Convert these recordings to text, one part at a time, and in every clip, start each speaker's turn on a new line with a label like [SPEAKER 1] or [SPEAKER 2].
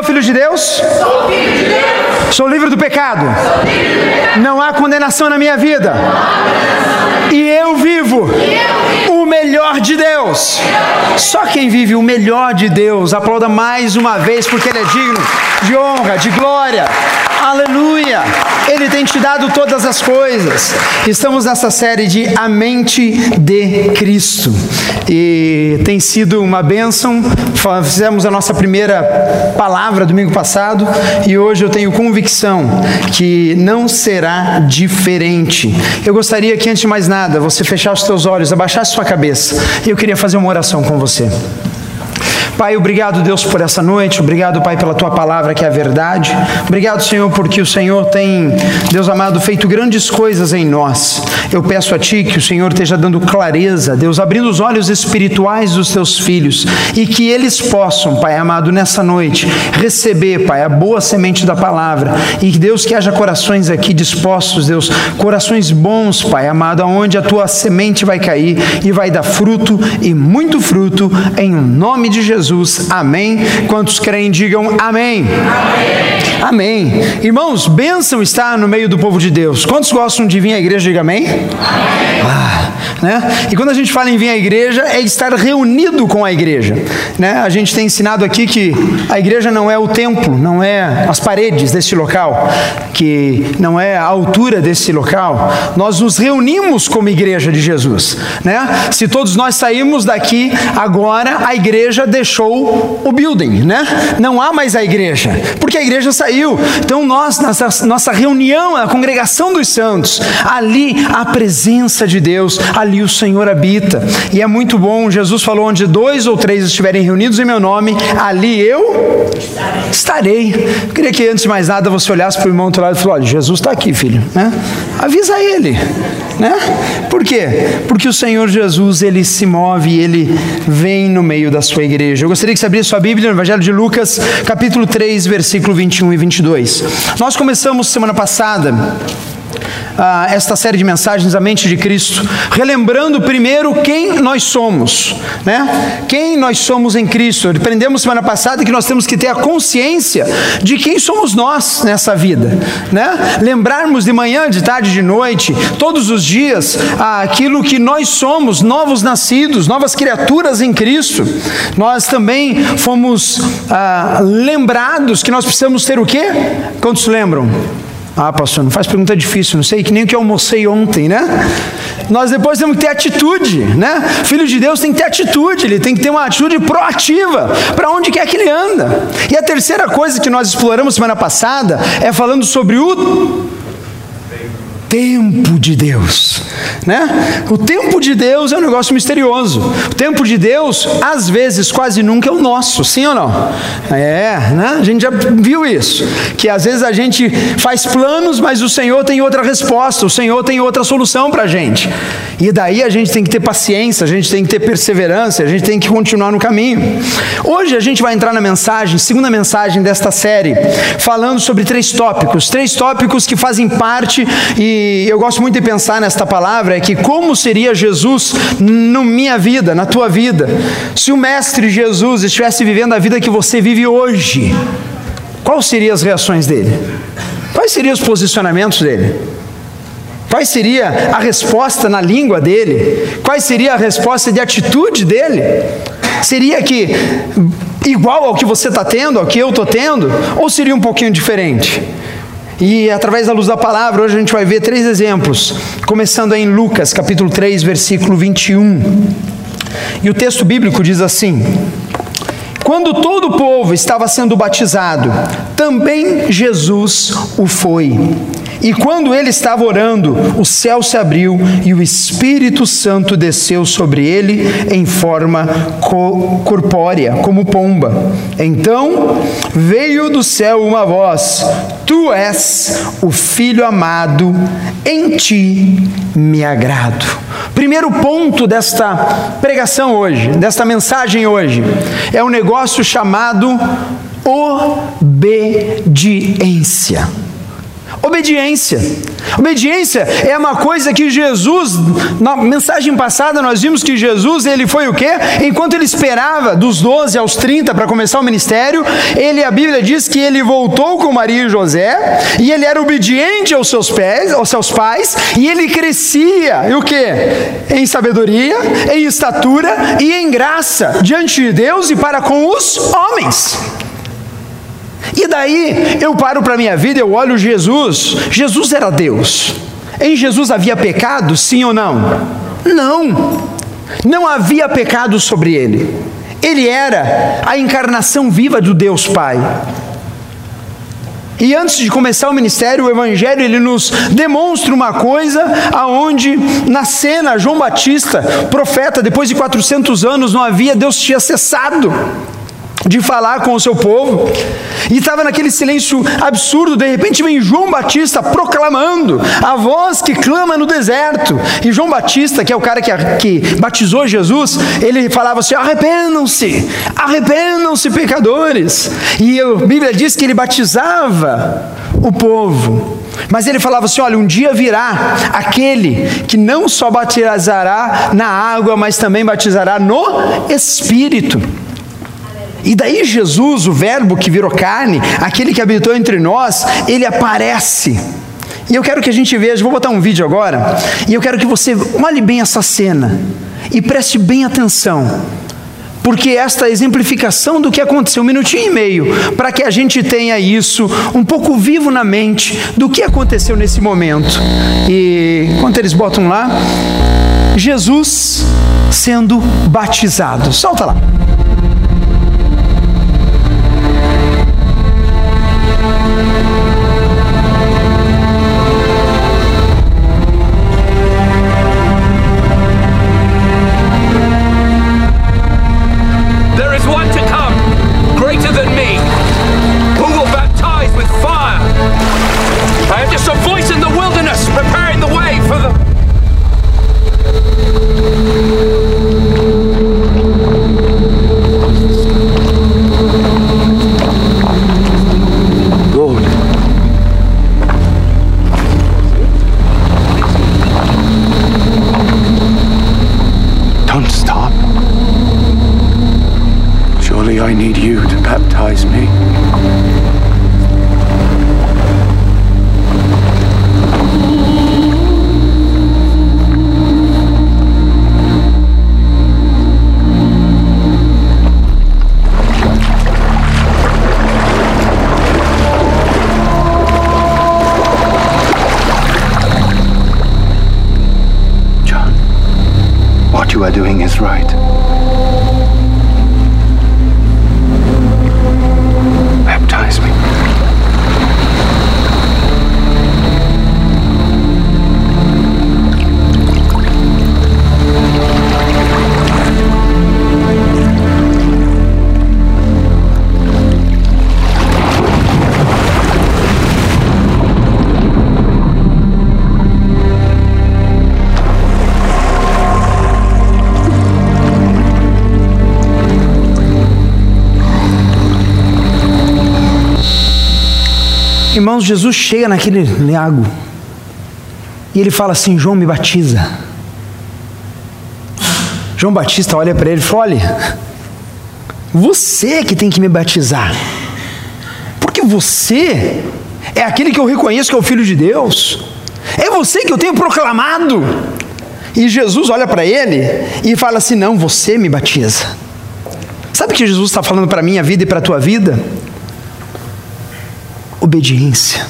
[SPEAKER 1] Sou filho de Deus?
[SPEAKER 2] Sou filho de Deus.
[SPEAKER 1] Sou livre do pecado?
[SPEAKER 2] Sou livre do pecado.
[SPEAKER 1] Não há condenação na minha vida. E eu vivo o melhor de Deus. Só quem vive o melhor de Deus, aplauda mais uma vez, porque Ele é digno de honra, de glória. Aleluia! Ele tem te dado todas as coisas. Estamos nessa série de A Mente de Cristo. E tem sido uma bênção. Fizemos a nossa primeira palavra domingo passado e hoje eu tenho convicção que não será diferente. Eu gostaria que, antes de mais nada, você fechasse os seus olhos, abaixasse sua cabeça. E eu queria fazer uma oração com você. Pai, obrigado, Deus, por essa noite. Obrigado, Pai, pela tua palavra que é a verdade. Obrigado, Senhor, porque o Senhor tem, Deus amado, feito grandes coisas em nós. Eu peço a Ti que o Senhor esteja dando clareza, Deus, abrindo os olhos espirituais dos teus filhos e que eles possam, Pai amado, nessa noite receber, Pai, a boa semente da palavra e que Deus que haja corações aqui dispostos, Deus, corações bons, Pai amado, aonde a tua semente vai cair e vai dar fruto e muito fruto em nome de Jesus. Jesus. Amém. Quantos creem, digam amém. Amém. Amém. Irmãos, bênção está no meio do povo de Deus. Quantos gostam de vir à igreja, diga amém. Amém. Ah, né? E quando a gente fala em vir à igreja, é estar reunido com a igreja. Né? A gente tem ensinado aqui que a igreja não é o templo, não é as paredes desse local, que não é a altura desse local. Nós nos reunimos como igreja de Jesus. Né? Se todos nós saímos daqui agora, a igreja deixou deixou o building, né? Não há mais a igreja, porque a igreja saiu. Então nós, nossa, nossa reunião, a congregação dos santos, ali a presença de Deus, ali o Senhor habita. E é muito bom, Jesus falou: onde dois ou três estiverem reunidos em meu nome, ali eu estarei. Eu queria que antes de mais nada você olhasse para o irmão do outro lado e falasse: olha, Jesus está aqui, filho, né? Avisa ele, né? Por quê? Porque o Senhor Jesus, ele se move, ele vem no meio da sua igreja. Eu gostaria que você abrisse sua Bíblia no Evangelho de Lucas, capítulo 3, versículo 21 e 22. Nós começamos semana passada ah, esta série de mensagens a mente de Cristo, relembrando primeiro quem nós somos, né? Quem nós somos em Cristo. Aprendemos semana passada que nós temos que ter a consciência de quem somos nós nessa vida, né? Lembrarmos de manhã, de tarde, de noite, todos os dias, ah, aquilo que nós somos, novos nascidos, novas criaturas em Cristo. Nós também fomos ah, lembrados que nós precisamos ter o quê? Quantos lembram? Ah, pastor, não faz pergunta difícil, não sei, que nem o que eu almocei ontem, né? Nós depois temos que ter atitude, né? Filho de Deus tem que ter atitude, ele tem que ter uma atitude proativa para onde quer que ele anda. E a terceira coisa que nós exploramos semana passada é falando sobre o tempo de Deus, né? O tempo de Deus é um negócio misterioso. O tempo de Deus, às vezes, quase nunca é o nosso, sim ou não? É, né? A gente já viu isso, que às vezes a gente faz planos, mas o Senhor tem outra resposta, o Senhor tem outra solução para a gente. E daí a gente tem que ter paciência, a gente tem que ter perseverança, a gente tem que continuar no caminho. Hoje a gente vai entrar na mensagem, segunda mensagem desta série, falando sobre três tópicos, três tópicos que fazem parte e eu gosto muito de pensar nesta palavra é que como seria Jesus na minha vida, na tua vida, se o Mestre Jesus estivesse vivendo a vida que você vive hoje, quais seriam as reações dele? Quais seriam os posicionamentos dele? Qual seria a resposta na língua dele? Qual seria a resposta de atitude dele? Seria que igual ao que você está tendo, ao que eu estou tendo, ou seria um pouquinho diferente? E através da luz da palavra, hoje a gente vai ver três exemplos, começando em Lucas, capítulo 3, versículo 21. E o texto bíblico diz assim: Quando todo o povo estava sendo batizado, também Jesus o foi. E quando ele estava orando, o céu se abriu e o Espírito Santo desceu sobre ele em forma co corpórea, como pomba. Então veio do céu uma voz: Tu és o filho amado, em ti me agrado. Primeiro ponto desta pregação hoje, desta mensagem hoje, é um negócio chamado obediência. Obediência. Obediência é uma coisa que Jesus, na mensagem passada nós vimos que Jesus, ele foi o quê? Enquanto ele esperava dos 12 aos 30 para começar o ministério, ele a Bíblia diz que ele voltou com Maria e José, e ele era obediente aos seus pés, aos seus pais, e ele crescia, e o quê? Em sabedoria, em estatura e em graça diante de Deus e para com os homens. E daí eu paro para a minha vida, eu olho Jesus. Jesus era Deus. Em Jesus havia pecado, sim ou não? Não. Não havia pecado sobre ele. Ele era a encarnação viva do Deus Pai. E antes de começar o ministério, o evangelho ele nos demonstra uma coisa aonde na cena João Batista, profeta, depois de 400 anos não havia Deus tinha cessado de falar com o seu povo, e estava naquele silêncio absurdo. De repente vem João Batista proclamando a voz que clama no deserto. E João Batista, que é o cara que, que batizou Jesus, ele falava assim: arrependam-se, arrependam-se, pecadores. E a Bíblia diz que ele batizava o povo. Mas ele falava assim: olha, um dia virá aquele que não só batizará na água, mas também batizará no Espírito. E daí Jesus, o Verbo que virou carne, aquele que habitou entre nós, ele aparece. E eu quero que a gente veja, vou botar um vídeo agora, e eu quero que você olhe bem essa cena e preste bem atenção. Porque esta exemplificação do que aconteceu, um minutinho e meio, para que a gente tenha isso um pouco vivo na mente do que aconteceu nesse momento. E enquanto eles botam lá, Jesus sendo batizado. Solta lá. I need you to baptize me. Jesus chega naquele lago e ele fala assim: João me batiza. João Batista olha para ele e fala: Olha, você que tem que me batizar, porque você é aquele que eu reconheço que é o Filho de Deus, é você que eu tenho proclamado. E Jesus olha para ele e fala assim: Não, você me batiza. Sabe o que Jesus está falando para a minha vida e para a tua vida? Obediência.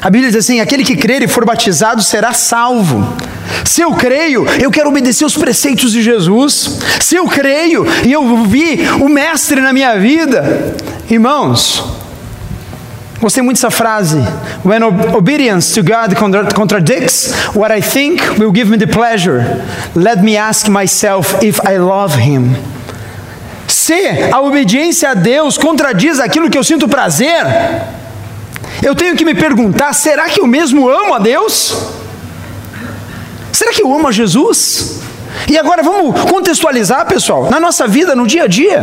[SPEAKER 1] A Bíblia diz assim: aquele que crer e for batizado será salvo. Se eu creio, eu quero obedecer os preceitos de Jesus. Se eu creio e eu vi o Mestre na minha vida, irmãos, gostei muito dessa frase. When obedience to God contradicts what I think will give me the pleasure, let me ask myself if I love Him. Se a obediência a Deus contradiz aquilo que eu sinto prazer, eu tenho que me perguntar: será que eu mesmo amo a Deus? Será que eu amo a Jesus? E agora vamos contextualizar, pessoal, na nossa vida, no dia a dia.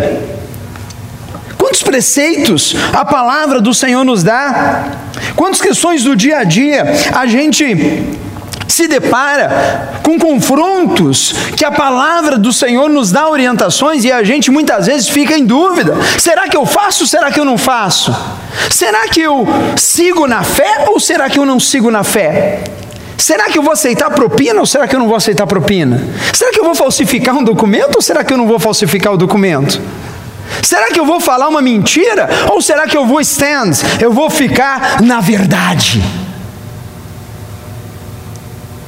[SPEAKER 1] Quantos preceitos a palavra do Senhor nos dá? Quantas questões do dia a dia a gente se depara com confrontos que a palavra do Senhor nos dá orientações e a gente muitas vezes fica em dúvida: será que eu faço? Será que eu não faço? Será que eu sigo na fé ou será que eu não sigo na fé? Será que eu vou aceitar propina ou será que eu não vou aceitar propina? Será que eu vou falsificar um documento ou será que eu não vou falsificar o documento? Será que eu vou falar uma mentira ou será que eu vou stand? Eu vou ficar na verdade.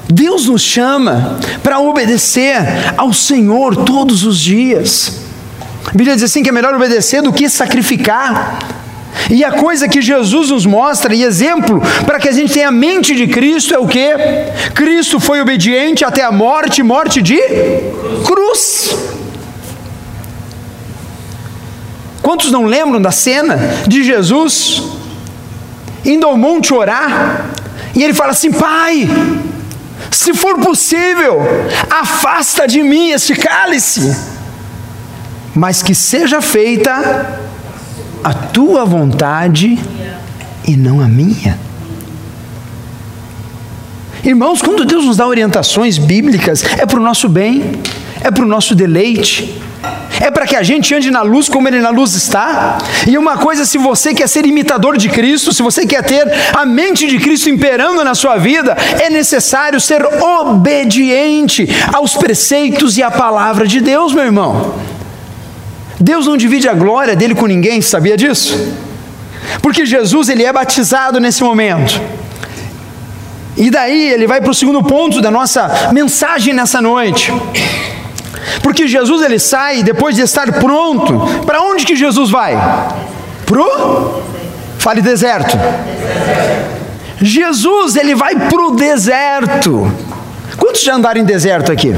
[SPEAKER 1] Deus nos chama para obedecer ao Senhor todos os dias. A Bíblia diz assim que é melhor obedecer do que sacrificar. E a coisa que Jesus nos mostra e exemplo para que a gente tenha a mente de Cristo é o que? Cristo foi obediente até a morte, morte de cruz. Quantos não lembram da cena de Jesus indo ao monte orar e ele fala assim: Pai, se for possível, afasta de mim este cálice, mas que seja feita a tua vontade e não a minha. Irmãos, quando Deus nos dá orientações bíblicas, é para o nosso bem, é para o nosso deleite, é para que a gente ande na luz como Ele na luz está. E uma coisa, se você quer ser imitador de Cristo, se você quer ter a mente de Cristo imperando na sua vida, é necessário ser obediente aos preceitos e à palavra de Deus, meu irmão. Deus não divide a glória dele com ninguém, sabia disso? Porque Jesus ele é batizado nesse momento. E daí ele vai para o segundo ponto da nossa mensagem nessa noite. Porque Jesus ele sai depois de estar pronto. Para onde que Jesus vai? Pro? Fale deserto. Jesus ele vai pro deserto. Quantos já andaram em deserto aqui?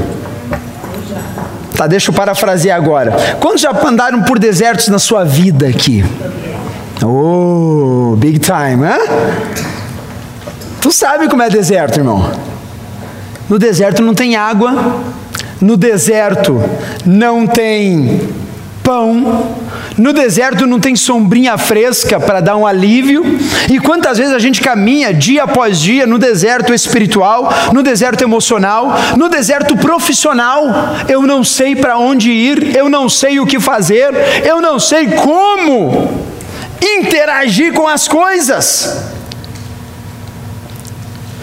[SPEAKER 1] Tá, deixa eu parafrasear agora. Quantos já andaram por desertos na sua vida aqui? Oh, big time, hein? Tu sabe como é deserto, irmão? No deserto não tem água, no deserto não tem pão, no deserto não tem sombrinha fresca para dar um alívio. E quantas vezes a gente caminha dia após dia no deserto espiritual, no deserto emocional, no deserto profissional? Eu não sei para onde ir, eu não sei o que fazer, eu não sei como interagir com as coisas.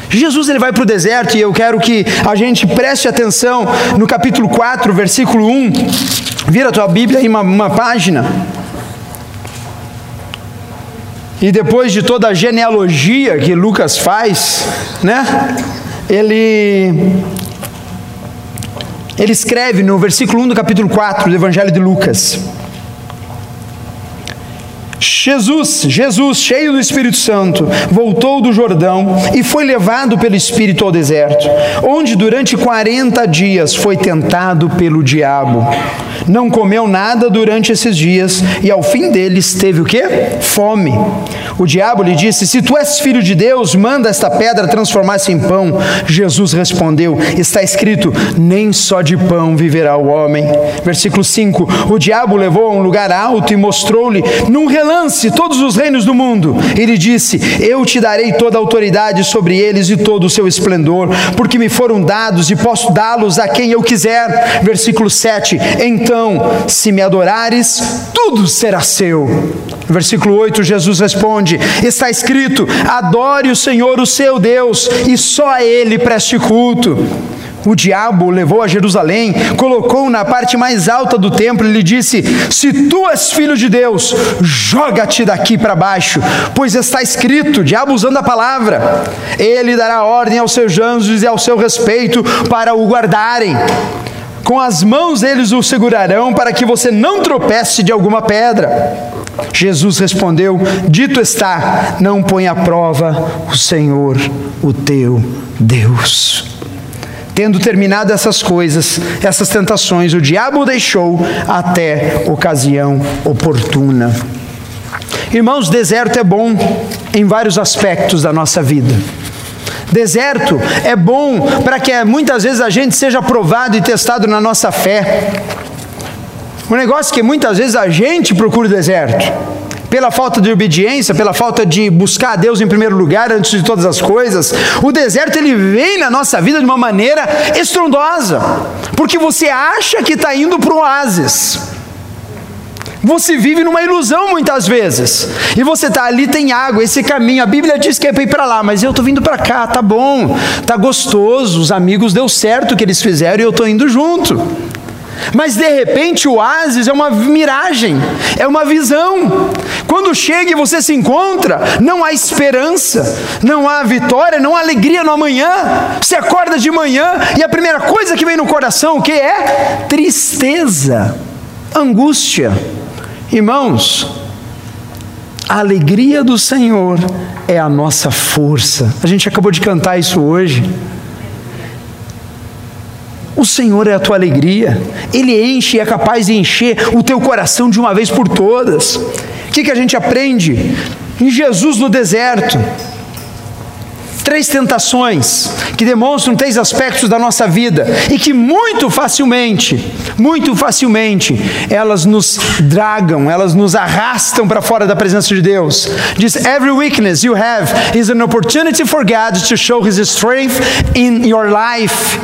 [SPEAKER 1] Jesus ele vai para o deserto e eu quero que a gente preste atenção no capítulo 4, versículo 1. Vira a tua Bíblia em uma, uma página. E depois de toda a genealogia que Lucas faz, né? Ele ele escreve no versículo 1 do capítulo 4 do Evangelho de Lucas. Jesus, Jesus, cheio do Espírito Santo, voltou do Jordão e foi levado pelo Espírito ao deserto, onde durante 40 dias foi tentado pelo diabo. Não comeu nada durante esses dias e ao fim deles teve o que? Fome. O diabo lhe disse: Se tu és filho de Deus, manda esta pedra transformar-se em pão. Jesus respondeu: Está escrito: Nem só de pão viverá o homem. Versículo 5: O diabo levou a um lugar alto e mostrou-lhe num relógio relance todos os reinos do mundo. Ele disse: Eu te darei toda a autoridade sobre eles e todo o seu esplendor, porque me foram dados e posso dá-los a quem eu quiser. Versículo 7: Então, se me adorares, tudo será seu. Versículo 8: Jesus responde: Está escrito: Adore o Senhor, o seu Deus, e só a Ele preste culto. O diabo o levou a Jerusalém, colocou-o na parte mais alta do templo e lhe disse: Se tu és filho de Deus, joga-te daqui para baixo, pois está escrito, diabo usando a palavra, ele dará ordem aos seus anjos e ao seu respeito para o guardarem. Com as mãos eles o segurarão para que você não tropece de alguma pedra. Jesus respondeu: Dito está, não põe à prova o Senhor, o teu Deus. Tendo terminado essas coisas, essas tentações, o diabo o deixou até ocasião oportuna. Irmãos, deserto é bom em vários aspectos da nossa vida. Deserto é bom para que muitas vezes a gente seja provado e testado na nossa fé. O negócio é que muitas vezes a gente procura o deserto. Pela falta de obediência, pela falta de buscar a Deus em primeiro lugar antes de todas as coisas, o deserto ele vem na nossa vida de uma maneira estrondosa, porque você acha que está indo para o oásis, você vive numa ilusão muitas vezes. E você está ali, tem água, esse caminho. A Bíblia diz que é para ir para lá, mas eu estou vindo para cá, tá bom, tá gostoso. Os amigos deu certo o que eles fizeram e eu estou indo junto. Mas de repente o oásis é uma miragem, é uma visão. Quando chega e você se encontra, não há esperança, não há vitória, não há alegria no amanhã. Você acorda de manhã e a primeira coisa que vem no coração, o que é? Tristeza, angústia. Irmãos, a alegria do Senhor é a nossa força. A gente acabou de cantar isso hoje. O Senhor é a tua alegria, Ele enche e é capaz de encher o teu coração de uma vez por todas. O que, que a gente aprende? Em Jesus no deserto, três tentações que demonstram três aspectos da nossa vida e que muito facilmente, muito facilmente, elas nos dragam, elas nos arrastam para fora da presença de Deus. Diz: Every weakness you have is an opportunity for God to show His strength in your life.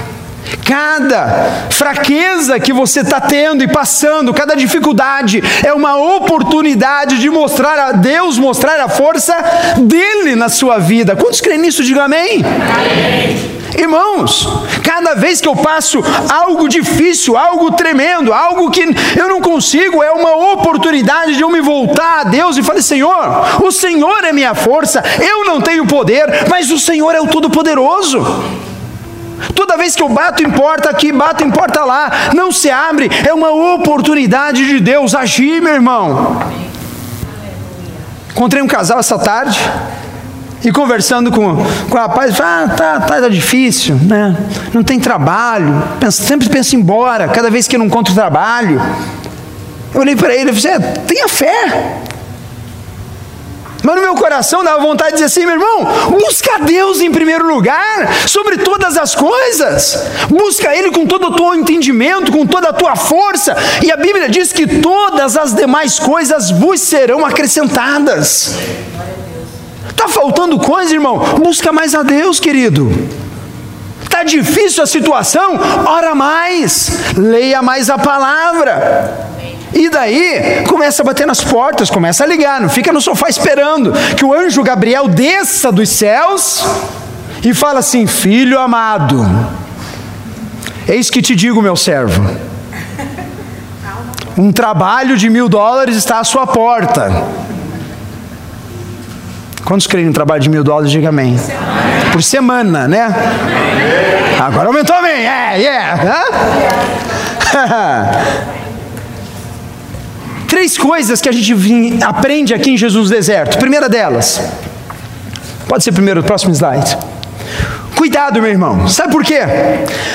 [SPEAKER 1] Cada fraqueza que você está tendo e passando, cada dificuldade, é uma oportunidade de mostrar a Deus, mostrar a força dele na sua vida. Quantos creem nisso? Diga amém. amém. Irmãos, cada vez que eu passo algo difícil, algo tremendo, algo que eu não consigo, é uma oportunidade de eu me voltar a Deus e falar: Senhor, o Senhor é minha força, eu não tenho poder, mas o Senhor é o Todo-Poderoso. Toda vez que eu bato em porta aqui, bato em porta lá, não se abre, é uma oportunidade de Deus agir, meu irmão. Encontrei um casal essa tarde e conversando com, com o rapaz, ah, tá, tá, tá difícil, né? Não tem trabalho, pensa, sempre pensa em embora, cada vez que eu não encontro trabalho. Eu olhei para ele e falei, é, tenha fé. Mas no meu coração dava vontade de dizer assim, meu irmão, busca Deus em primeiro lugar, sobre todas as coisas. Busca Ele com todo o teu entendimento, com toda a tua força. E a Bíblia diz que todas as demais coisas vos serão acrescentadas. Está faltando coisa, irmão? Busca mais a Deus, querido. Está difícil a situação? Ora mais, leia mais a palavra. E daí começa a bater nas portas, começa a ligar, não fica no sofá esperando que o anjo Gabriel desça dos céus e fala assim: Filho amado, eis que te digo, meu servo, um trabalho de mil dólares está à sua porta. Quantos creem no trabalho de mil dólares? Diga amém. Por semana, né? Agora aumentou amém. É, yeah. Três coisas que a gente aprende aqui em Jesus no deserto. Primeira delas, pode ser primeiro o próximo slide. Cuidado, meu irmão. Sabe por quê?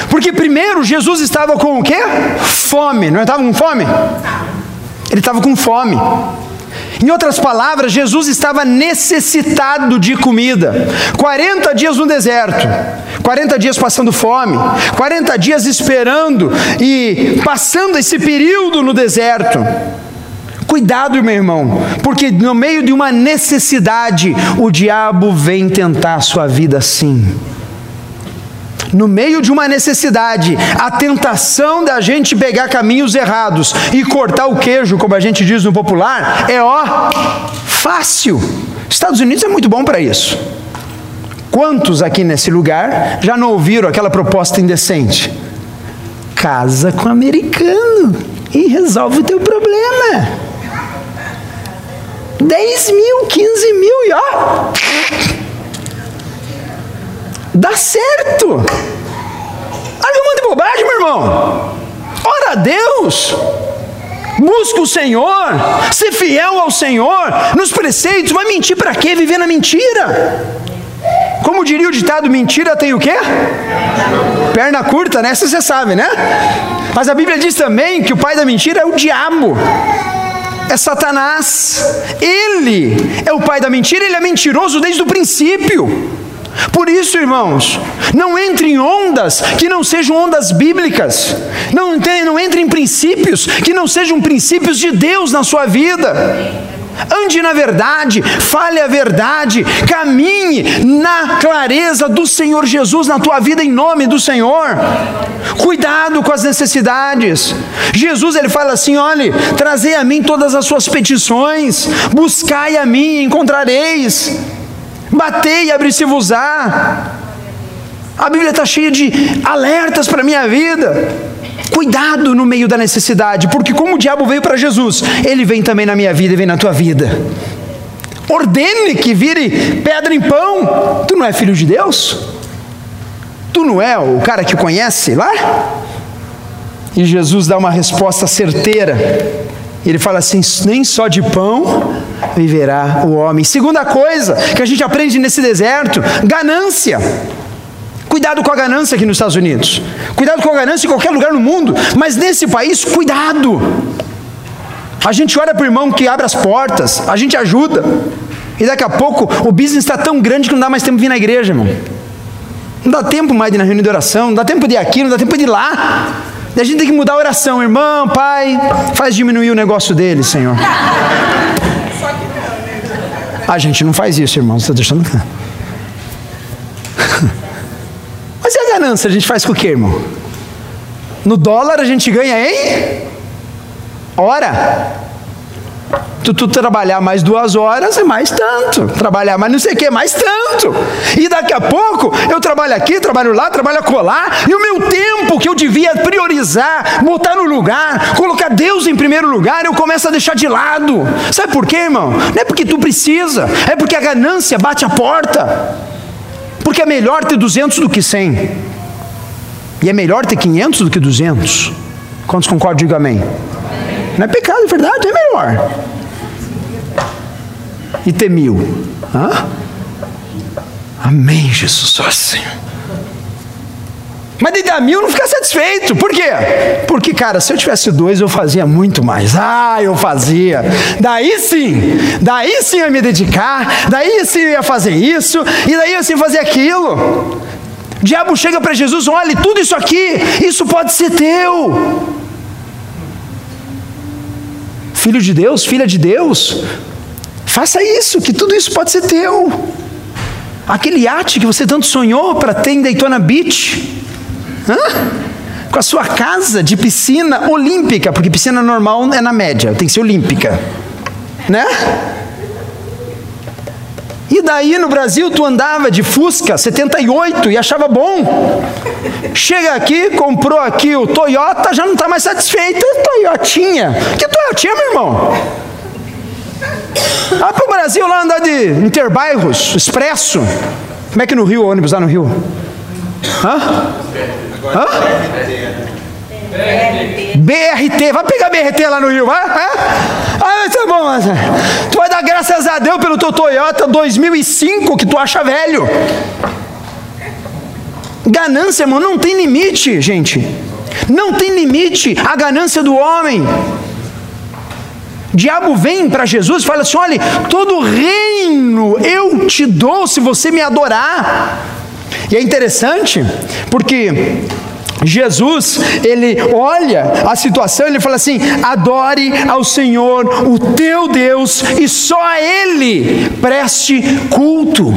[SPEAKER 1] Porque primeiro Jesus estava com o quê? Fome. Não estava com fome? Ele estava com fome. Em outras palavras, Jesus estava necessitado de comida. 40 dias no deserto, 40 dias passando fome, 40 dias esperando e passando esse período no deserto. Cuidado, meu irmão, porque no meio de uma necessidade, o diabo vem tentar a sua vida assim. No meio de uma necessidade, a tentação da gente pegar caminhos errados e cortar o queijo, como a gente diz no popular, é ó, fácil. Estados Unidos é muito bom para isso. Quantos aqui nesse lugar já não ouviram aquela proposta indecente? Casa com americano e resolve o teu problema. 10 mil, 15 mil e ó. Dá certo. Olha um monte de bobagem, meu irmão. Ora a Deus. Busca o Senhor, ser fiel ao Senhor, nos preceitos, vai mentir para quê? Viver na mentira. Como diria o ditado, mentira tem o quê? Perna curta, né? Essa você sabe, né? Mas a Bíblia diz também que o pai da mentira é o diabo é Satanás. Ele é o pai da mentira, ele é mentiroso desde o princípio. Por isso, irmãos, não entre em ondas que não sejam ondas bíblicas, não, não entre em princípios que não sejam princípios de Deus na sua vida. Ande na verdade, fale a verdade, caminhe na clareza do Senhor Jesus na tua vida em nome do Senhor. Cuidado com as necessidades. Jesus ele fala assim: olhe, trazei a mim todas as suas petições, buscai a mim, encontrareis. Batei e abri-se-vos-á. A Bíblia está cheia de alertas para a minha vida. Cuidado no meio da necessidade, porque como o diabo veio para Jesus, ele vem também na minha vida e vem na tua vida. Ordene que vire pedra em pão. Tu não é filho de Deus? Tu não é o cara que conhece lá? E Jesus dá uma resposta certeira. Ele fala assim: nem só de pão viverá o homem. Segunda coisa que a gente aprende nesse deserto: ganância. Cuidado com a ganância aqui nos Estados Unidos. Cuidado com a ganância em qualquer lugar no mundo. Mas nesse país, cuidado. A gente ora para o irmão que abre as portas, a gente ajuda. E daqui a pouco o business está tão grande que não dá mais tempo de vir na igreja, irmão. Não dá tempo mais de ir na reunião de oração, não dá tempo de ir aqui, não dá tempo de ir lá. E a gente tem que mudar a oração, irmão, pai, faz diminuir o negócio dele, Senhor. A gente não faz isso, irmão, você está deixando. Mas e a ganância? A gente faz com o quê, irmão? No dólar a gente ganha em hora. Tu, tu, trabalhar mais duas horas é mais tanto. Trabalhar mais não sei o que é mais tanto. E daqui a pouco eu trabalho aqui, trabalho lá, trabalho acolá. E o meu tempo que eu devia priorizar, botar no lugar, colocar Deus em primeiro lugar, eu começo a deixar de lado. Sabe por quê, irmão? Não é porque tu precisa, é porque a ganância bate a porta. Porque é melhor ter 200 do que 100. E é melhor ter 500 do que 200. Quantos concordam? Diga amém. Não é pecado, é verdade, é melhor. E ter mil. Hã? Amém, Jesus, só assim. Mas de dar mil não fica satisfeito. Por quê? Porque, cara, se eu tivesse dois, eu fazia muito mais. Ah, eu fazia. Daí sim, daí sim eu ia me dedicar, daí sim eu ia fazer isso, e daí eu sim fazer aquilo. O diabo chega para Jesus, olha, tudo isso aqui, isso pode ser teu. Filho de Deus, filha de Deus, faça isso, que tudo isso pode ser teu. Aquele iate que você tanto sonhou para ter em Daytona Beach, Hã? Com a sua casa de piscina olímpica, porque piscina normal é na média, tem que ser olímpica, né? E daí no Brasil tu andava de Fusca 78 e achava bom. Chega aqui, comprou aqui o Toyota, já não está mais satisfeito. Toyotinha. Que Toyotinha, meu irmão? Vai para o Brasil lá andar de interbairros, expresso. Como é que no Rio, ônibus lá no Rio? Hã? Hã? BRT, vai pegar BRT lá no Rio, vai? Ah, tá bom, mas tu vai dar graças a Deus pelo teu Toyota 2005 que tu acha velho. Ganância, irmão, não tem limite, gente. Não tem limite a ganância do homem. Diabo vem para Jesus e fala assim: olha, todo reino eu te dou se você me adorar. E é interessante porque Jesus, ele olha a situação, ele fala assim: adore ao Senhor, o teu Deus, e só a Ele preste culto.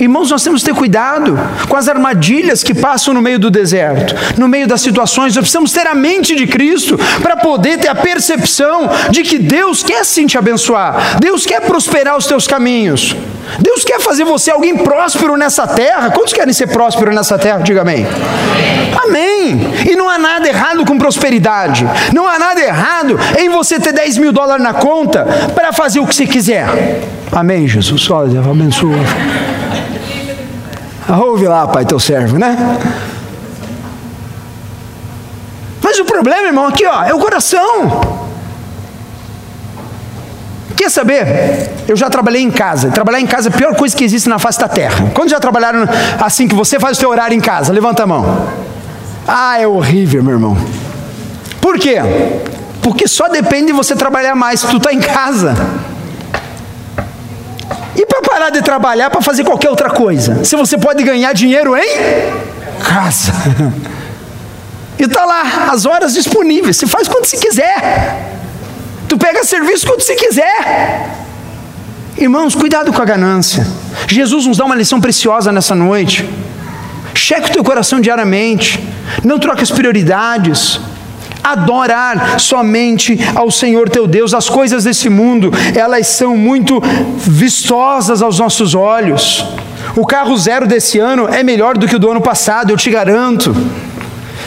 [SPEAKER 1] Irmãos, nós temos que ter cuidado com as armadilhas que passam no meio do deserto, no meio das situações. Nós precisamos ter a mente de Cristo para poder ter a percepção de que Deus quer sim te abençoar, Deus quer prosperar os teus caminhos, Deus quer fazer você alguém próspero nessa terra. Quantos querem ser prósperos nessa terra? Diga amém. Amém. E não há nada errado com prosperidade, não há nada errado em você ter 10 mil dólares na conta para fazer o que você quiser. Amém, Jesus. Olha, abençoa. Ouve lá, pai, teu servo, né? Mas o problema, irmão, aqui ó, é o coração. Quer saber? Eu já trabalhei em casa. Trabalhar em casa é a pior coisa que existe na face da terra. Quando já trabalharam assim que você faz o seu horário em casa? Levanta a mão. Ah, é horrível, meu irmão. Por quê? Porque só depende de você trabalhar mais se tu está em casa. E para parar de trabalhar para fazer qualquer outra coisa? Se você pode ganhar dinheiro em casa. E está lá, as horas disponíveis. Você faz quando se quiser. Tu pega serviço quando se quiser. Irmãos, cuidado com a ganância. Jesus nos dá uma lição preciosa nessa noite. Cheque o teu coração diariamente. Não troque as prioridades. Adorar somente ao Senhor teu Deus. As coisas desse mundo, elas são muito vistosas aos nossos olhos. O carro zero desse ano é melhor do que o do ano passado, eu te garanto.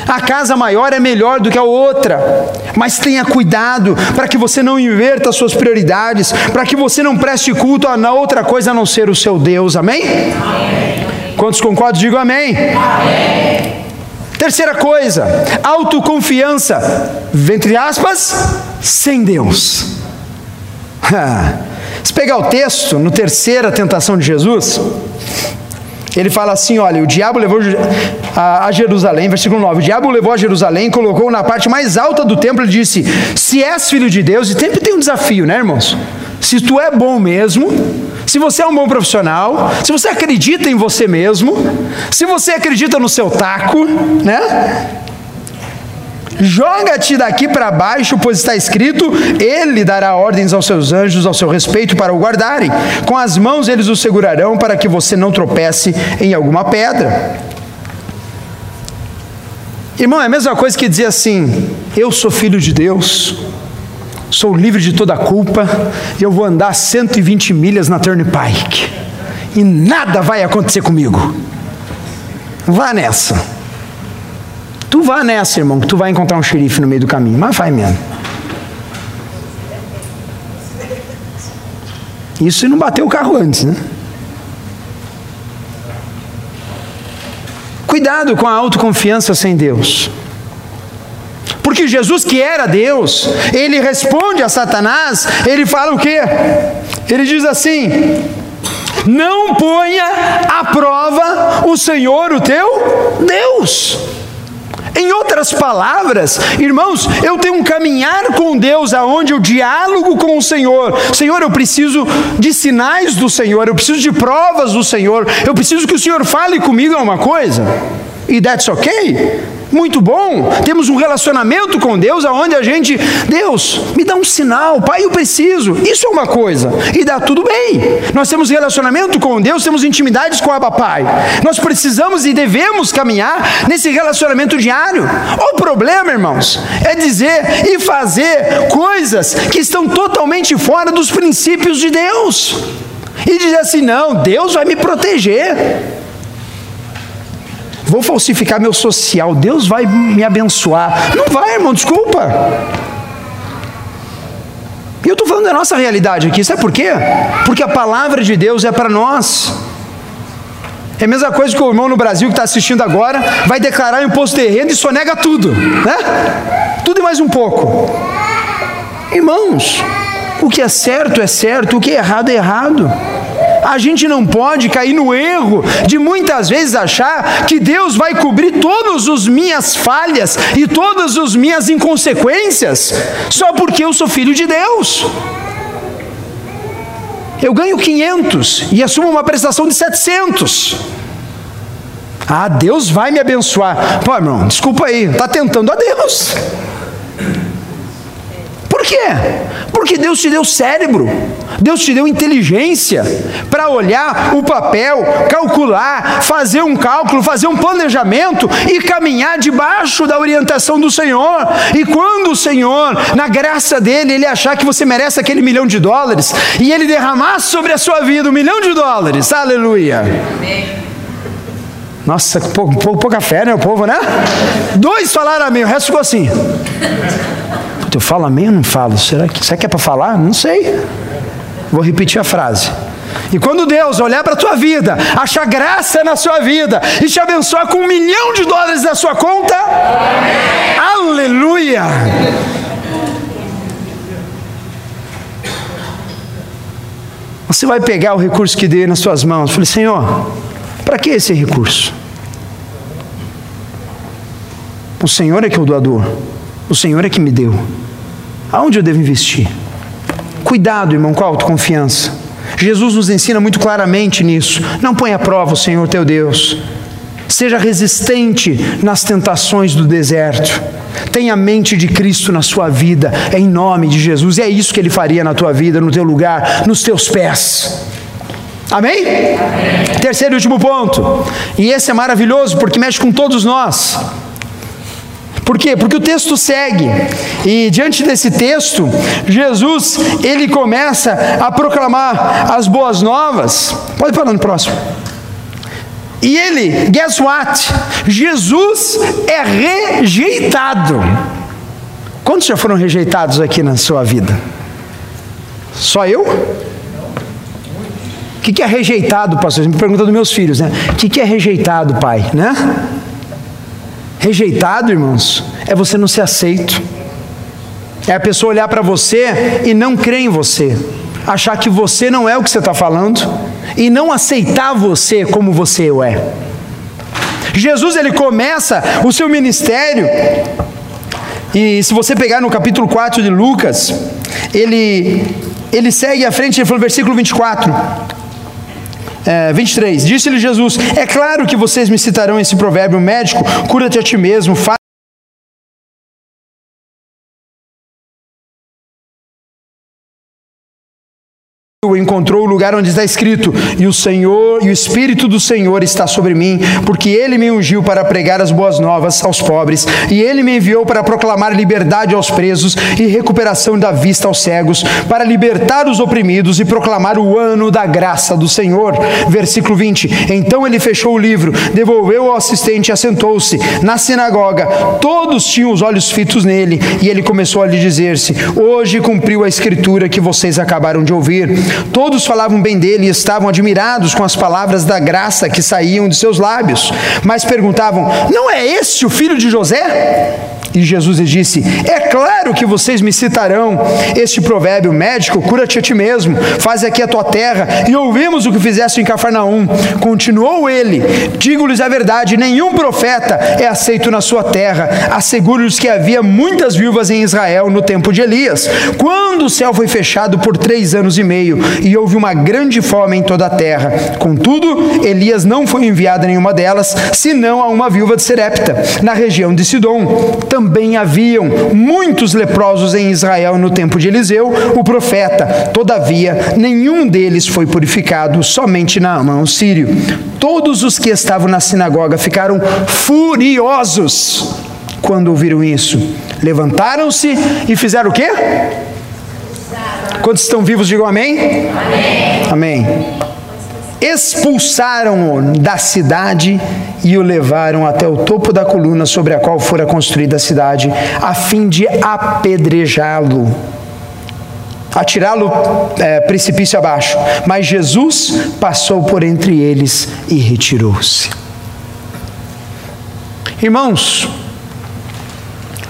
[SPEAKER 1] A casa maior é melhor do que a outra, mas tenha cuidado para que você não inverta as suas prioridades, para que você não preste culto a outra coisa a não ser o seu Deus, amém? amém. Quantos concordam? Digo amém. amém. Terceira coisa, autoconfiança, entre aspas, sem Deus. Se pegar o texto, no terceira tentação de Jesus, ele fala assim: olha, o diabo levou a, Jerusalém, versículo 9: o diabo levou a Jerusalém, colocou na parte mais alta do templo e disse: Se és filho de Deus, e sempre tem um desafio, né, irmãos? Se tu é bom mesmo, se você é um bom profissional, se você acredita em você mesmo, se você acredita no seu taco, né? Joga-te daqui para baixo, pois está escrito: Ele dará ordens aos seus anjos ao seu respeito para o guardarem. Com as mãos eles o segurarão para que você não tropece em alguma pedra. Irmão, é a mesma coisa que dizer assim: Eu sou filho de Deus, sou livre de toda culpa, e eu vou andar 120 milhas na Turnpike, e nada vai acontecer comigo. Vá nessa. Tu vá nessa, irmão, que tu vai encontrar um xerife no meio do caminho. Mas vai mesmo. Isso se não bateu o carro antes, né? Cuidado com a autoconfiança sem Deus. Porque Jesus, que era Deus, ele responde a Satanás, ele fala o quê? Ele diz assim: Não ponha à prova o Senhor, o teu Deus. Em outras palavras, irmãos, eu tenho um caminhar com Deus aonde eu diálogo com o Senhor. Senhor, eu preciso de sinais do Senhor, eu preciso de provas do Senhor, eu preciso que o Senhor fale comigo alguma coisa. E that's okay muito bom. Temos um relacionamento com Deus aonde a gente, Deus, me dá um sinal, Pai, eu preciso. Isso é uma coisa. E dá tudo bem. Nós temos relacionamento com Deus, temos intimidades com o Pai. Nós precisamos e devemos caminhar nesse relacionamento diário. O problema, irmãos, é dizer e fazer coisas que estão totalmente fora dos princípios de Deus. E dizer assim: não, Deus vai me proteger vou falsificar meu social, Deus vai me abençoar. Não vai, irmão, desculpa. E eu estou falando da nossa realidade aqui, sabe por quê? Porque a palavra de Deus é para nós. É a mesma coisa que o irmão no Brasil que está assistindo agora vai declarar imposto de renda e sonega tudo, né? Tudo e mais um pouco. Irmãos, o que é certo é certo, o que é errado é errado. A gente não pode cair no erro de muitas vezes achar que Deus vai cobrir todas as minhas falhas e todas as minhas inconsequências só porque eu sou filho de Deus. Eu ganho 500 e assumo uma prestação de 700. Ah, Deus vai me abençoar. Pô, irmão, desculpa aí, está tentando a Deus. Por quê? Porque Deus te deu cérebro, Deus te deu inteligência para olhar o papel, calcular, fazer um cálculo, fazer um planejamento e caminhar debaixo da orientação do Senhor. E quando o Senhor, na graça dele, ele achar que você merece aquele milhão de dólares e ele derramar sobre a sua vida um milhão de dólares, aleluia. Nossa, pouca fé, né? O povo, né? Dois falaram amém, o resto ficou assim. Eu falo amém ou não falo? Será que, será que é para falar? Não sei. Vou repetir a frase. E quando Deus olhar para a tua vida, achar graça na sua vida e te abençoar com um milhão de dólares na sua conta, Amém. aleluia! Você vai pegar o recurso que dei nas suas mãos. Falei, Senhor, para que esse recurso? O Senhor é que é o doador. O Senhor é que me deu. Aonde eu devo investir? Cuidado, irmão, com a autoconfiança. Jesus nos ensina muito claramente nisso. Não ponha à prova o Senhor teu Deus. Seja resistente nas tentações do deserto. Tenha a mente de Cristo na sua vida, em nome de Jesus. E é isso que Ele faria na tua vida, no teu lugar, nos teus pés. Amém? Amém? Terceiro e último ponto. E esse é maravilhoso porque mexe com todos nós. Por quê? Porque o texto segue. E diante desse texto, Jesus, ele começa a proclamar as boas novas. Pode falar no próximo. E ele, guess what? Jesus é rejeitado. Quantos já foram rejeitados aqui na sua vida? Só eu? O que é rejeitado, pastor? Me pergunta dos meus filhos, né? O que é rejeitado, pai? Né? Rejeitado, irmãos, é você não ser aceito. É a pessoa olhar para você e não crer em você, achar que você não é o que você está falando e não aceitar você como você é. Jesus ele começa o seu ministério e se você pegar no capítulo 4 de Lucas, ele ele segue à frente, ele falou versículo 24 é, 23. Disse-lhe Jesus: É claro que vocês me citarão esse provérbio médico: cura-te a ti mesmo, faz encontrou o lugar onde está escrito: E o Senhor, e o Espírito do Senhor está sobre mim, porque ele me ungiu para pregar as boas novas aos pobres, e ele me enviou para proclamar liberdade aos presos e recuperação da vista aos cegos, para libertar os oprimidos e proclamar o ano da graça do Senhor. Versículo 20: Então ele fechou o livro, devolveu ao assistente e assentou-se. Na sinagoga, todos tinham os olhos fitos nele, e ele começou a lhe dizer-se: Hoje cumpriu a escritura que vocês acabaram de ouvir. Todos falavam bem dele e estavam admirados com as palavras da graça que saíam de seus lábios, mas perguntavam: Não é este o filho de José? E Jesus lhe disse: É claro que vocês me citarão este provérbio médico: cura-te a ti mesmo, faz aqui a tua terra. E ouvimos o que fizeste em Cafarnaum. Continuou ele: Digo-lhes a verdade: nenhum profeta é aceito na sua terra. Asseguro-lhes que havia muitas viúvas em Israel no tempo de Elias, quando o céu foi fechado por três anos e meio, e houve uma grande fome em toda a terra. Contudo, Elias não foi enviado a nenhuma delas, senão a uma viúva de Serepta, na região de Sidom. Também também haviam muitos leprosos em Israel no tempo de Eliseu, o profeta. Todavia, nenhum deles foi purificado, somente Naamã, o sírio. Todos os que estavam na sinagoga ficaram furiosos quando ouviram isso. Levantaram-se e fizeram o quê? Quantos estão vivos, digam amém. Amém. amém expulsaram-o da cidade e o levaram até o topo da coluna sobre a qual fora construída a cidade, a fim de apedrejá-lo, atirá-lo é, precipício abaixo. Mas Jesus passou por entre eles e retirou-se. Irmãos,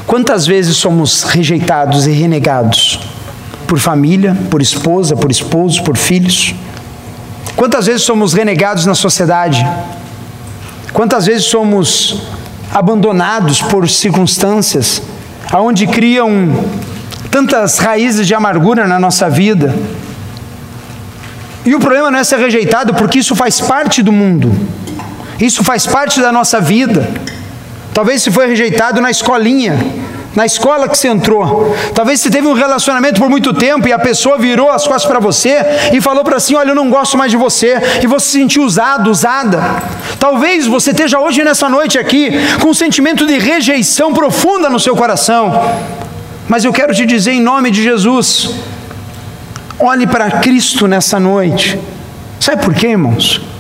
[SPEAKER 1] quantas vezes somos rejeitados e renegados por família, por esposa, por esposo, por filhos? Quantas vezes somos renegados na sociedade? Quantas vezes somos abandonados por circunstâncias, aonde criam tantas raízes de amargura na nossa vida? E o problema não é ser rejeitado, porque isso faz parte do mundo, isso faz parte da nossa vida. Talvez se foi rejeitado na escolinha, na escola que você entrou. Talvez você teve um relacionamento por muito tempo e a pessoa virou as costas para você e falou para assim: Olha, eu não gosto mais de você. E você se sentiu usado, usada. Talvez você esteja hoje nessa noite aqui com um sentimento de rejeição profunda no seu coração. Mas eu quero te dizer em nome de Jesus: olhe para Cristo nessa noite. Sabe por quê, irmãos?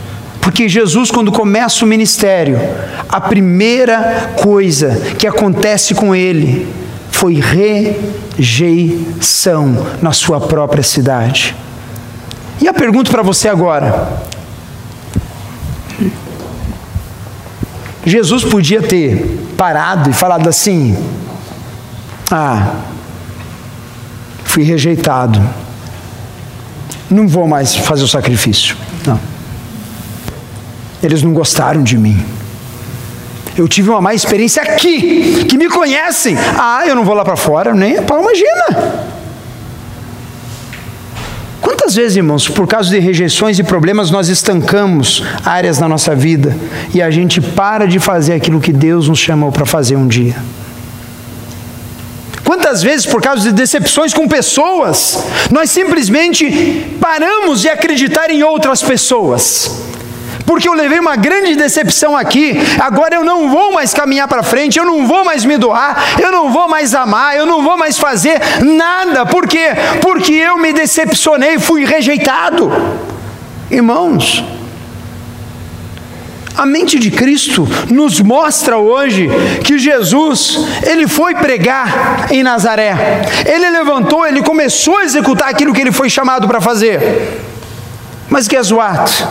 [SPEAKER 1] Porque Jesus, quando começa o ministério, a primeira coisa que acontece com ele foi rejeição na sua própria cidade. E a pergunta para você agora: Jesus podia ter parado e falado assim: Ah, fui rejeitado, não vou mais fazer o sacrifício. Não. Eles não gostaram de mim. Eu tive uma má experiência aqui, que me conhecem. Ah, eu não vou lá para fora, nem. Pô, imagina. Quantas vezes, irmãos, por causa de rejeições e problemas, nós estancamos áreas na nossa vida e a gente para de fazer aquilo que Deus nos chamou para fazer um dia? Quantas vezes, por causa de decepções com pessoas, nós simplesmente paramos de acreditar em outras pessoas? Porque eu levei uma grande decepção aqui, agora eu não vou mais caminhar para frente, eu não vou mais me doar, eu não vou mais amar, eu não vou mais fazer nada, por quê? Porque eu me decepcionei, fui rejeitado. Irmãos, a mente de Cristo nos mostra hoje que Jesus, ele foi pregar em Nazaré. Ele levantou, ele começou a executar aquilo que ele foi chamado para fazer. Mas guess what?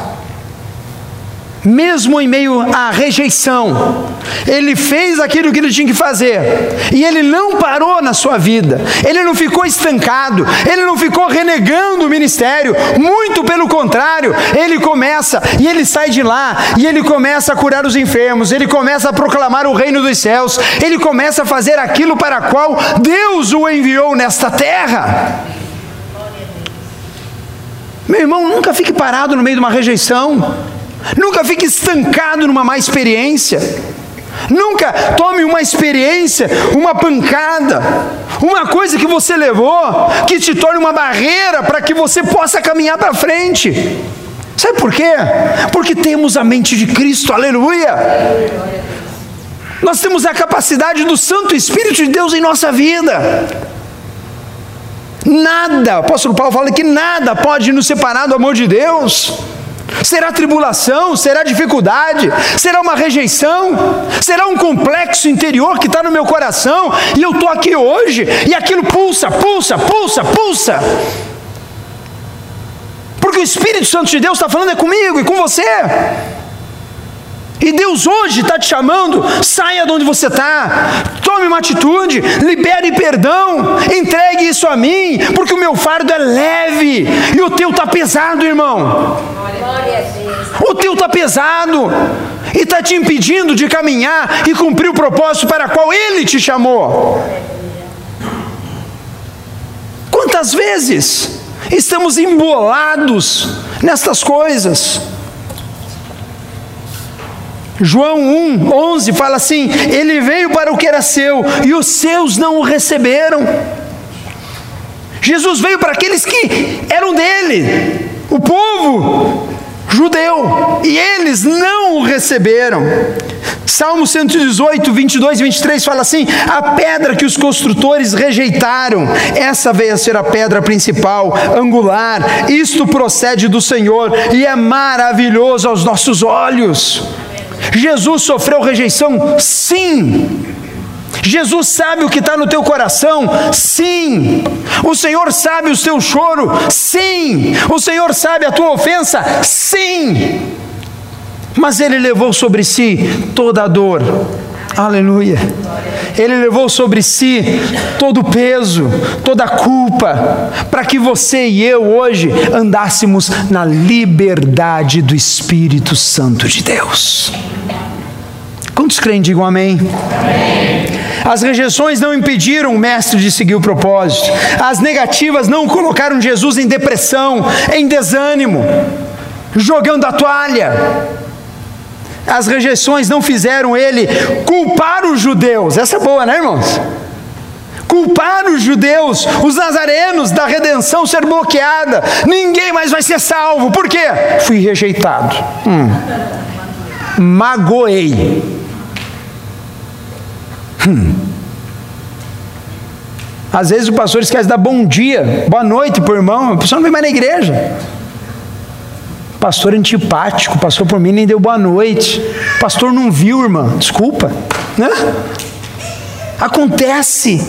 [SPEAKER 1] Mesmo em meio à rejeição, ele fez aquilo que ele tinha que fazer, e ele não parou na sua vida, ele não ficou estancado, ele não ficou renegando o ministério, muito pelo contrário, ele começa e ele sai de lá, e ele começa a curar os enfermos, ele começa a proclamar o reino dos céus, ele começa a fazer aquilo para qual Deus o enviou nesta terra. Meu irmão, nunca fique parado no meio de uma rejeição. Nunca fique estancado numa má experiência. Nunca tome uma experiência, uma pancada, uma coisa que você levou, que te torne uma barreira para que você possa caminhar para frente. Sabe por quê? Porque temos a mente de Cristo, aleluia. Nós temos a capacidade do Santo Espírito de Deus em nossa vida. Nada, o apóstolo Paulo fala que nada pode nos separar do amor de Deus. Será tribulação, será dificuldade, será uma rejeição, será um complexo interior que está no meu coração e eu estou aqui hoje e aquilo pulsa, pulsa, pulsa, pulsa. Porque o Espírito Santo de Deus está falando é comigo e com você. E Deus hoje está te chamando, saia de onde você está, tome uma atitude, libere perdão, entregue isso a mim, porque o meu fardo é leve e o teu está pesado, irmão. O teu está pesado e está te impedindo de caminhar e cumprir o propósito para qual Ele te chamou. Quantas vezes estamos embolados nestas coisas? João 1, 11 fala assim: Ele veio para o que era seu e os seus não o receberam. Jesus veio para aqueles que eram dele, o povo judeu, e eles não o receberam. Salmo 118, 22 e 23 fala assim: A pedra que os construtores rejeitaram, essa veio a ser a pedra principal, angular. Isto procede do Senhor e é maravilhoso aos nossos olhos. Jesus sofreu rejeição? Sim. Jesus sabe o que está no teu coração? Sim. O Senhor sabe o teu choro? Sim. O Senhor sabe a tua ofensa? Sim. Mas Ele levou sobre si toda a dor. Aleluia. Ele levou sobre si todo o peso, toda a culpa, para que você e eu hoje andássemos na liberdade do Espírito Santo de Deus. Quantos creem, digam amém. amém. As rejeições não impediram o mestre de seguir o propósito. As negativas não colocaram Jesus em depressão, em desânimo, jogando a toalha. As rejeições não fizeram ele culpar os judeus. Essa é boa, né, irmãos? Culpar os judeus, os nazarenos da redenção ser bloqueada. Ninguém mais vai ser salvo. Por quê? Fui rejeitado. Hum. Magoei. Hum. Às vezes o pastor esquece de dar bom dia, boa noite para o irmão, a pessoa não vem mais na igreja. Pastor antipático, pastor por mim nem deu boa noite. Pastor não viu, irmã, desculpa. Né? Acontece.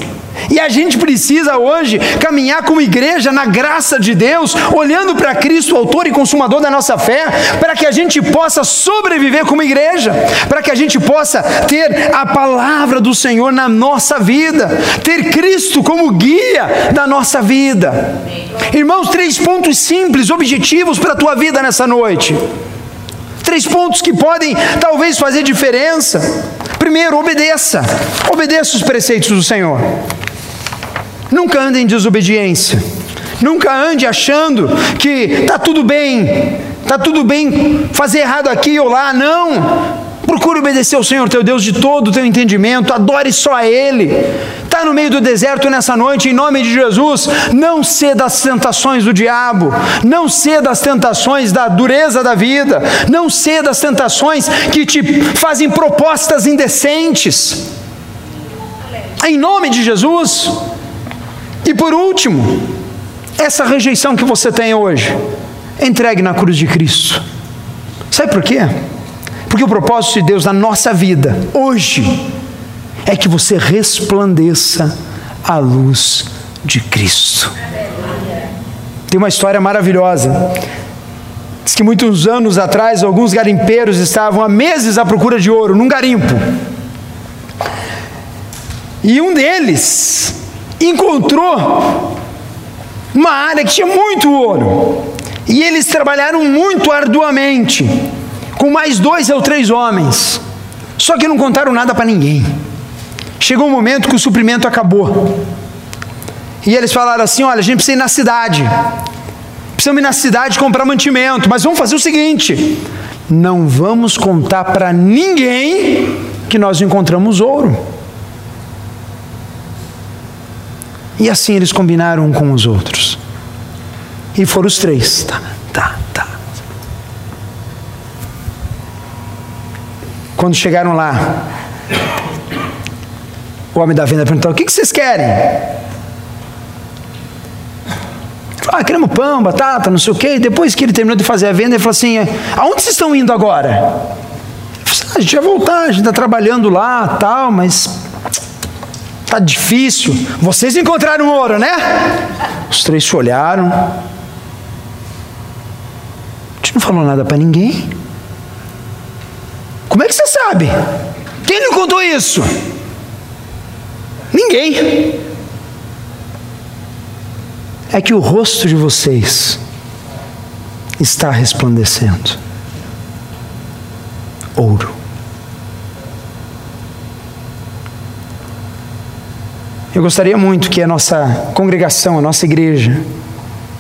[SPEAKER 1] E a gente precisa hoje caminhar como igreja na graça de Deus, olhando para Cristo, autor e consumador da nossa fé, para que a gente possa sobreviver como igreja, para que a gente possa ter a palavra do Senhor na nossa vida, ter Cristo como guia da nossa vida. Irmãos, três pontos simples, objetivos para a tua vida nessa noite. Três pontos que podem talvez fazer diferença. Primeiro, obedeça. Obedeça os preceitos do Senhor. Nunca ande em desobediência. Nunca ande achando que tá tudo bem, tá tudo bem fazer errado aqui ou lá. Não. Procure obedecer ao Senhor teu Deus de todo o teu entendimento, adore só a Ele. Está no meio do deserto nessa noite, em nome de Jesus, não ceda às tentações do diabo, não ceda às tentações da dureza da vida, não ceda às tentações que te fazem propostas indecentes. Em nome de Jesus. E por último, essa rejeição que você tem hoje, entregue na cruz de Cristo. Sabe por quê? Porque o propósito de Deus na nossa vida, hoje, é que você resplandeça a luz de Cristo. Tem uma história maravilhosa. Diz que muitos anos atrás, alguns garimpeiros estavam há meses à procura de ouro, num garimpo. E um deles encontrou uma área que tinha muito ouro. E eles trabalharam muito arduamente com mais dois ou três homens. Só que não contaram nada para ninguém. Chegou um momento que o suprimento acabou. E eles falaram assim: olha, a gente precisa ir na cidade. Precisamos ir na cidade comprar mantimento. Mas vamos fazer o seguinte: não vamos contar para ninguém que nós encontramos ouro. E assim eles combinaram um com os outros. E foram os três. Tá. Quando chegaram lá, o homem da venda perguntou: O que, vocês querem? Ah, queremos pão, batata, não sei o quê. Depois que ele terminou de fazer a venda, ele falou assim: Aonde vocês estão indo agora? Falei, ah, a gente vai voltar, a gente está trabalhando lá, tal, mas tá difícil. Vocês encontraram ouro, né? Os três se olharam. A gente não falou nada para ninguém. Como é que você sabe? Quem lhe contou isso? Ninguém. É que o rosto de vocês está resplandecendo. Ouro. Eu gostaria muito que a nossa congregação, a nossa igreja,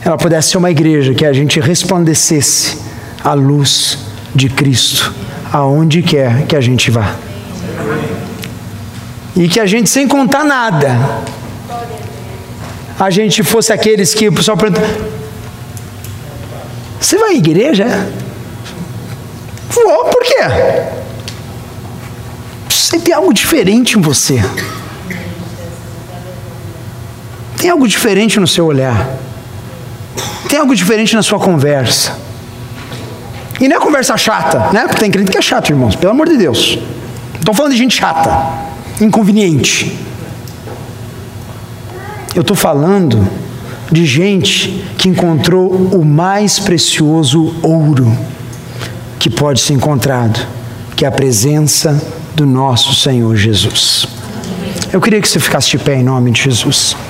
[SPEAKER 1] ela pudesse ser uma igreja que a gente resplandecesse a luz de Cristo aonde quer que a gente vá. E que a gente, sem contar nada, a gente fosse aqueles que o pessoal pergunta: Você vai à igreja? Vou, por quê? Você tem algo diferente em você. Tem algo diferente no seu olhar. Tem algo diferente na sua conversa. E não é conversa chata, né? Porque tem crente que é chato, irmãos, pelo amor de Deus. Estou falando de gente chata, inconveniente. Eu estou falando de gente que encontrou o mais precioso ouro que pode ser encontrado, que é a presença do nosso Senhor Jesus. Eu queria que você ficasse de pé em nome de Jesus.